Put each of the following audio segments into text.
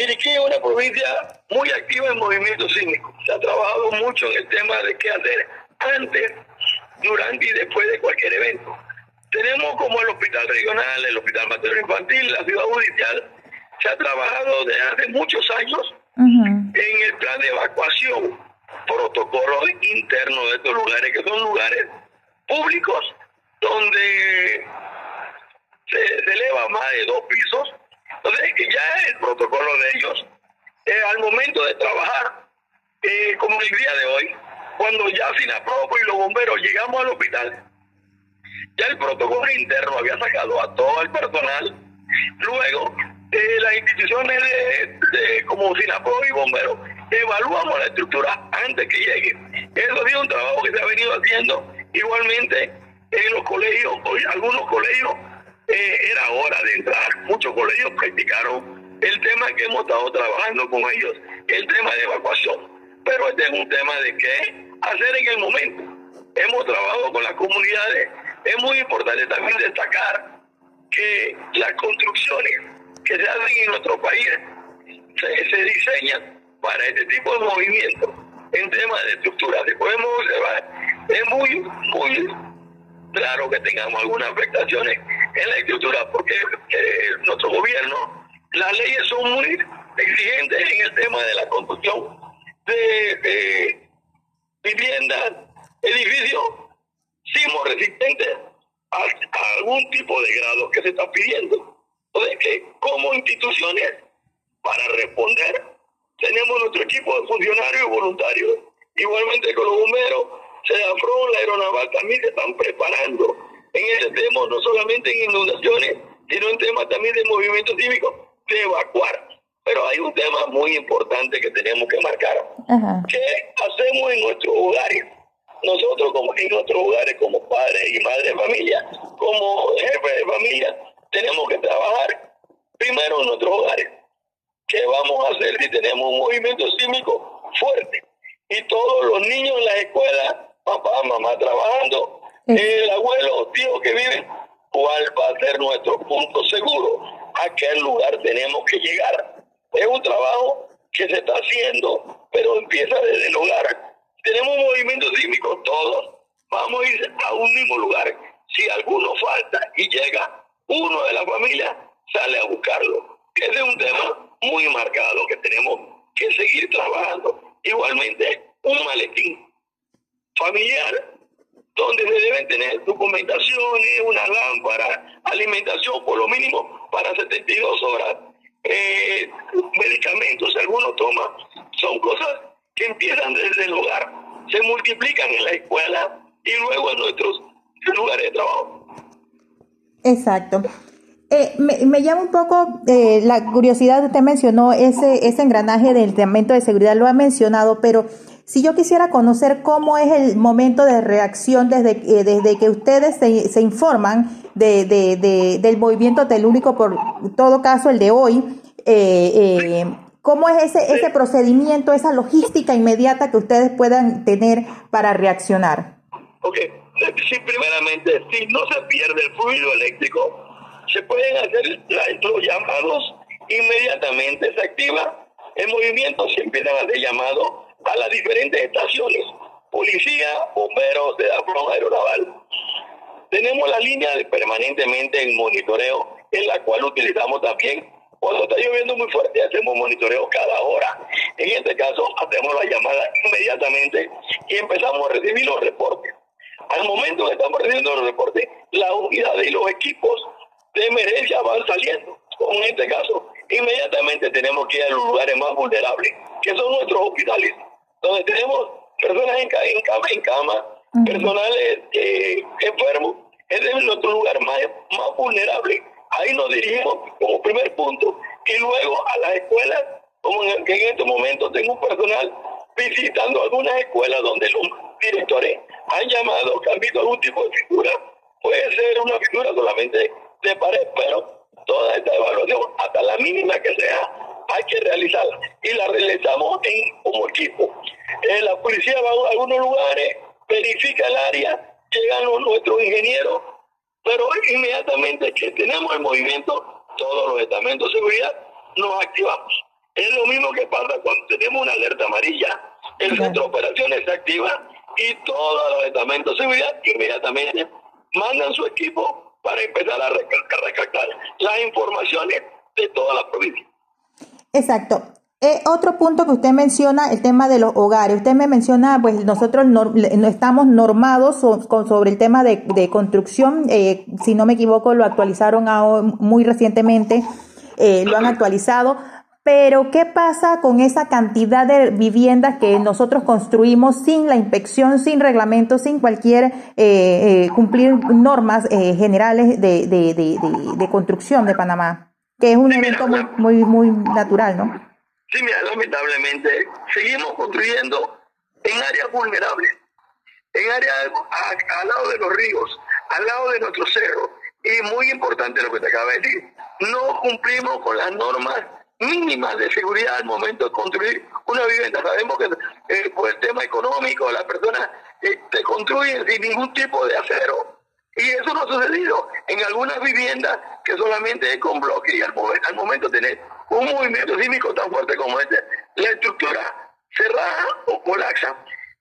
Chiriquí es una provincia muy activa en movimiento sísmico. Se ha trabajado mucho en el tema de qué hacer antes, durante y después de cualquier evento. Tenemos como el hospital regional, el hospital materno infantil, la ciudad judicial, se ha trabajado desde hace muchos años en el plan de evacuación, protocolo interno de estos lugares, que son lugares públicos donde se, eleva más de dos pisos. Entonces, ya el protocolo de ellos, eh, al momento de trabajar, eh, como el día de hoy, cuando ya Sinapropo y los bomberos llegamos al hospital, ya el protocolo interno había sacado a todo el personal, luego eh, las instituciones de, como Sinapro y bomberos evaluamos la estructura antes que llegue. Eso ha un trabajo que se ha venido haciendo igualmente en los colegios, hoy algunos colegios eh, era hora de entrar, muchos colegios practicaron el tema que hemos estado trabajando con ellos, el tema de evacuación. Pero este es un tema de qué hacer en el momento. Hemos trabajado con las comunidades, es muy importante también destacar que las construcciones que se hacen en nuestro país se, diseñan para este tipo de movimientos en temas de estructura. Si podemos observar, es muy, muy claro que tengamos algunas afectaciones en la estructura porque eh, nuestro gobierno, las leyes son muy exigentes en el tema de la construcción de, viviendas, edificios sismo resistentes a, algún tipo de grado que se está pidiendo. Entonces, que como instituciones, para responder, tenemos nuestro equipo de funcionarios y voluntarios. Igualmente con los bomberos, se afronta la aeronaval también se están preparando en ese tema, no solamente en inundaciones, sino en temas también de movimiento cívico, de evacuar. Pero hay un tema muy importante que tenemos que marcar. ¿Qué hacemos en nuestros hogares? Nosotros como en nuestros hogares como padres y madres de familia, como jefes de familia, tenemos que trabajar primero en nuestros hogares. ¿Qué vamos a hacer si tenemos un movimiento sísmico fuerte? Y todos los niños en la escuela, papá, mamá trabajando, el abuelo tío que viven, ¿cuál va a ser nuestro punto seguro? ¿A qué lugar tenemos que llegar? Es un trabajo que se está haciendo, pero empieza desde el hogar. Tenemos un movimiento sísmico, todos vamos a ir a un mismo lugar. Si alguno falta y llega uno de la familia sale a buscarlo. Ese es un tema muy marcado que tenemos que seguir trabajando. Igualmente, un maletín familiar donde se deben tener documentaciones, una lámpara, alimentación por lo mínimo para 72 horas, eh, medicamentos, algunos toman, son cosas que empiezan desde el hogar, se multiplican en la escuela y luego en nuestros lugares de trabajo. Exacto. Eh, me, llama un poco eh, la curiosidad, usted mencionó ese, ese engranaje del momento de seguridad, lo ha mencionado, pero si yo quisiera conocer cómo es el momento de reacción desde, eh, desde que ustedes se, se informan de, de, del movimiento telúrico, por todo caso el de hoy, ¿cómo es ese, ese procedimiento, esa logística inmediata que ustedes puedan tener para reaccionar? Okay si primeramente, si no se pierde el fluido eléctrico, se pueden hacer los llamados, inmediatamente se activa el movimiento, se empiezan a hacer llamados a las diferentes estaciones, policía, bomberos de la flota aeronaval. Tenemos la línea de permanentemente en monitoreo, en la cual utilizamos también cuando está lloviendo muy fuerte, hacemos monitoreo cada hora. En este caso, hacemos la llamada inmediatamente y empezamos a recibir los reportes. Al momento que estamos recibiendo los reportes, las unidades y los equipos de emergencia van saliendo. En este caso, inmediatamente tenemos que ir a los lugares más vulnerables, que son nuestros hospitales, donde tenemos personas en, cama, en cama, personales eh, enfermos. Ese es nuestro lugar más, más vulnerable. Ahí nos dirigimos como primer punto y luego a las escuelas, como en, que en este momento tengo un personal visitando algunas escuelas donde los directores han llamado que han visto algún tipo de figura. Puede ser una figura solamente de pared, pero toda esta evaluación, hasta la mínima que sea, hay que realizarla. Y la realizamos en, como equipo. Eh, la policía va a algunos lugares, verifica el área, llegan nuestros ingenieros, pero inmediatamente que tenemos el movimiento, todos los estamentos de seguridad nos activamos. Es lo mismo que pasa cuando tenemos una alerta amarilla. El centro de operaciones se activa y todos los estamentos de seguridad inmediatamente mandan su equipo para empezar a recalcar las informaciones de toda la provincia. Exacto. Eh, otro punto que usted menciona, el tema de los hogares. Usted me menciona, pues nosotros no, estamos normados sobre el tema de, construcción. Eh, si no me equivoco, lo actualizaron muy recientemente, eh, lo han actualizado. Pero, ¿qué pasa con esa cantidad de viviendas que nosotros construimos sin la inspección, sin reglamento, sin cualquier cumplir normas generales de, de, de, de, construcción de Panamá? Que es un evento muy, muy, muy natural, ¿no? Sí, mira, lamentablemente seguimos construyendo en áreas vulnerables, en áreas al lado de los ríos, al lado de nuestros cerros. Y muy importante lo que te acaba de decir, no cumplimos con las normas mínimas de seguridad al momento de construir una vivienda. Sabemos que eh, por el tema económico las personas eh, te construyen sin ningún tipo de acero. Y eso no ha sucedido en algunas viviendas que solamente es con bloque y al, al momento tener un movimiento sísmico tan fuerte como este, la estructura cerrada o colapsa.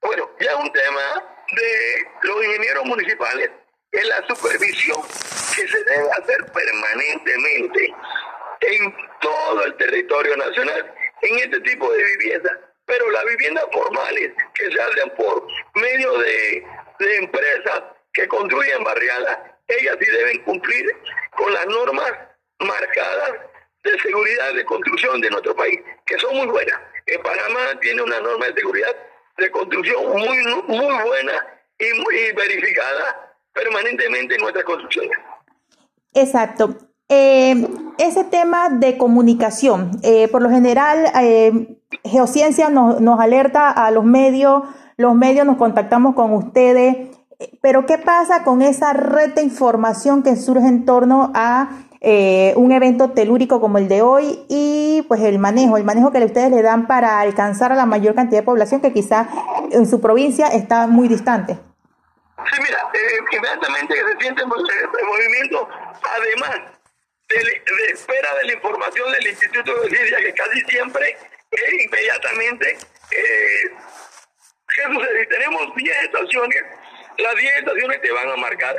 Bueno, ya es un tema de los ingenieros municipales en la supervisión que se debe hacer permanentemente en todo el territorio nacional en este tipo de viviendas. Pero las viviendas formales que se hacen por medio de, de empresas que construyen barriadas, ellas sí deben cumplir con las normas marcadas de seguridad de construcción de nuestro país, que son muy buenas. En Panamá tiene una norma de seguridad de construcción muy, muy buena y muy verificada permanentemente en nuestras construcciones. Exacto. Eh, ese tema de comunicación, eh, por lo general, eh, Geociencia nos, nos alerta a los medios, los medios nos contactamos con ustedes, pero ¿qué pasa con esa red de información que surge en torno a eh, un evento telúrico como el de hoy y pues el manejo, el manejo que ustedes le dan para alcanzar a la mayor cantidad de población que quizá en su provincia está muy distante. Sí, mira, eh, inmediatamente que se siente el movimiento, además de, espera de la información del Instituto de Ciencia, que casi siempre es inmediatamente, eh, ¿qué sucede? Tenemos 10 estaciones, las 10 estaciones te van a marcar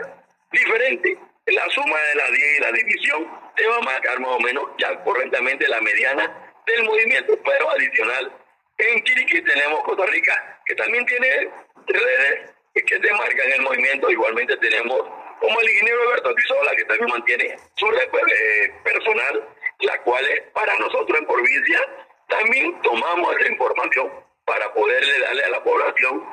diferente la suma de la 10 y la división te va a marcar más o menos ya correctamente la mediana del movimiento, pero adicional. En Chiriquí tenemos Costa Rica, que también tiene redes que te marcan el movimiento. Igualmente tenemos como el ingeniero Alberto Crisola, que también mantiene su red eh, personal, la cual es para nosotros en provincia, también tomamos esa información para poderle darle a la población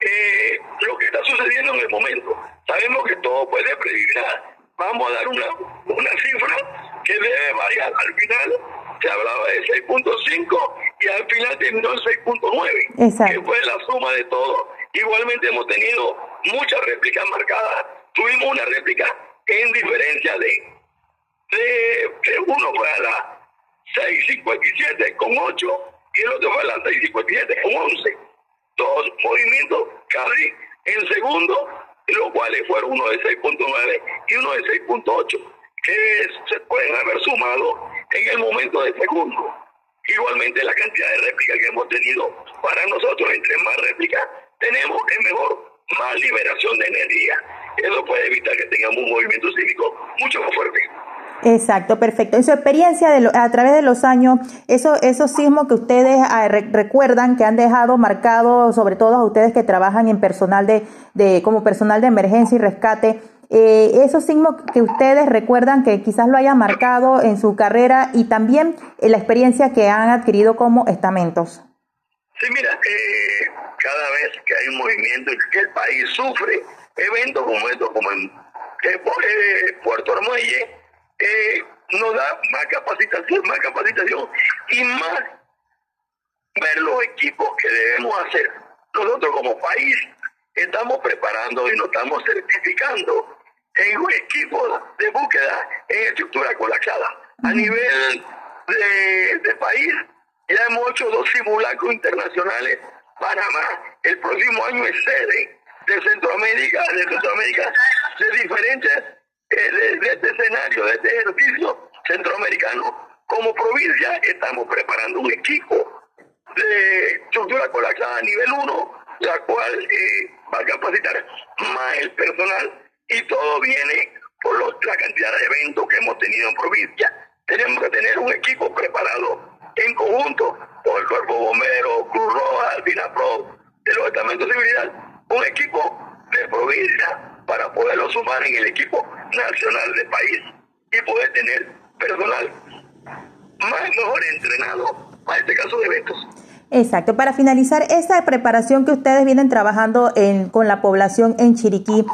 eh, lo que está sucediendo en el momento. Sabemos que todo puede predicar vamos a dar una, una cifra que debe variar. Al final se hablaba de 6.5 y al final terminó en 6.9, que fue la suma de todo. Igualmente hemos tenido muchas réplicas marcadas. Tuvimos una réplica en diferencia de, de, uno fue a la 6.57 con 8 y el otro fue a la 6.57 con 11. Dos movimientos casi en segundo los cuales fueron uno de 6.9 y uno de 6.8, que se pueden haber sumado en el momento de segundo. Igualmente la cantidad de réplicas que hemos tenido para nosotros, entre más réplicas tenemos, es mejor, más liberación de energía. Eso puede evitar que tengamos un movimiento cívico mucho más fuerte. Exacto, perfecto. En su experiencia de a través de los años, eso, esos sismos que ustedes ah, recuerdan, que han dejado marcado, sobre todo a ustedes que trabajan en personal de, de como personal de emergencia y rescate, eh, esos sismos que ustedes recuerdan que quizás lo hayan marcado en su carrera y también en la experiencia que han adquirido como estamentos. Sí, mira, eh, cada vez que hay un movimiento y que el país sufre eventos como estos, como en eh, Puerto Armuelle, eh, nos da más capacitación, más capacitación y más ver los equipos que debemos hacer. Nosotros como país estamos preparando y nos estamos certificando en equipos de búsqueda en estructura colapsada. A nivel de, de país ya hemos hecho dos simulacros internacionales. Panamá el próximo año es sede de Centroamérica, de Centroamérica, de diferentes de, este escenario, de este ejercicio centroamericano, como provincia estamos preparando un equipo de estructura colapsada nivel 1, la cual eh, va a capacitar más el personal y todo viene por la cantidad de eventos que hemos tenido en provincia. Tenemos que tener un equipo preparado en conjunto con el Cuerpo Bombero, Cruz Roja, Dinapro, de los estamentos de seguridad, un equipo de provincia para poderlo sumar en el equipo nacional del país y poder tener personal más mejor entrenado para este caso de eventos. Exacto. Para finalizar esta preparación que ustedes vienen trabajando en, con la población en Chiriquí,